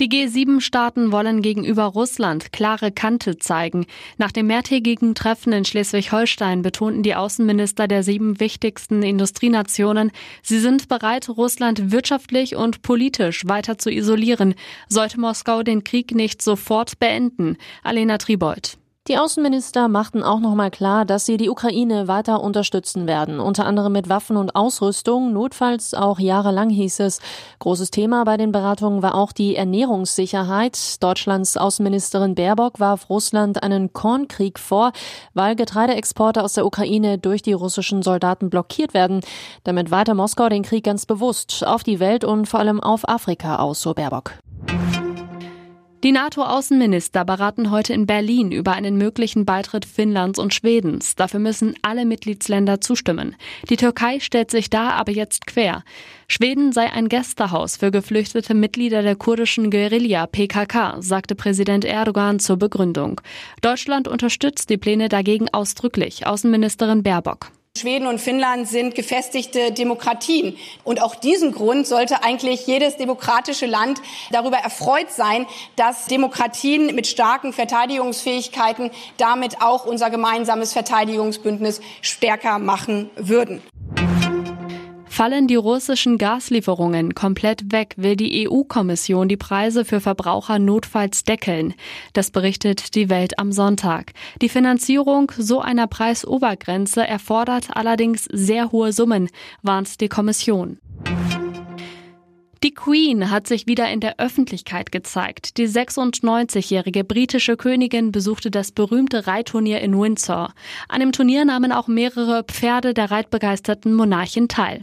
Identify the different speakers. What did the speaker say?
Speaker 1: Die G7-Staaten wollen gegenüber Russland klare Kante zeigen. Nach dem mehrtägigen Treffen in Schleswig-Holstein betonten die Außenminister der sieben wichtigsten Industrienationen, sie sind bereit, Russland wirtschaftlich und politisch weiter zu isolieren, sollte Moskau den Krieg nicht sofort beenden. Alena Tribold.
Speaker 2: Die Außenminister machten auch nochmal klar, dass sie die Ukraine weiter unterstützen werden, unter anderem mit Waffen und Ausrüstung, notfalls auch jahrelang hieß es. Großes Thema bei den Beratungen war auch die Ernährungssicherheit. Deutschlands Außenministerin Baerbock warf Russland einen Kornkrieg vor, weil Getreideexporte aus der Ukraine durch die russischen Soldaten blockiert werden. Damit weiter Moskau den Krieg ganz bewusst auf die Welt und vor allem auf Afrika aus, so Baerbock.
Speaker 1: Die NATO-Außenminister beraten heute in Berlin über einen möglichen Beitritt Finnlands und Schwedens. Dafür müssen alle Mitgliedsländer zustimmen. Die Türkei stellt sich da aber jetzt quer. Schweden sei ein Gästehaus für geflüchtete Mitglieder der kurdischen Guerilla PKK, sagte Präsident Erdogan zur Begründung. Deutschland unterstützt die Pläne dagegen ausdrücklich. Außenministerin Baerbock.
Speaker 3: Schweden und Finnland sind gefestigte Demokratien. Und auch diesem Grund sollte eigentlich jedes demokratische Land darüber erfreut sein, dass Demokratien mit starken Verteidigungsfähigkeiten damit auch unser gemeinsames Verteidigungsbündnis stärker machen würden.
Speaker 1: Fallen die russischen Gaslieferungen komplett weg, will die EU-Kommission die Preise für Verbraucher notfalls deckeln. Das berichtet die Welt am Sonntag. Die Finanzierung so einer Preisobergrenze erfordert allerdings sehr hohe Summen, warnt die Kommission. Die Queen hat sich wieder in der Öffentlichkeit gezeigt. Die 96-jährige britische Königin besuchte das berühmte Reitturnier in Windsor. An dem Turnier nahmen auch mehrere Pferde der reitbegeisterten Monarchin teil.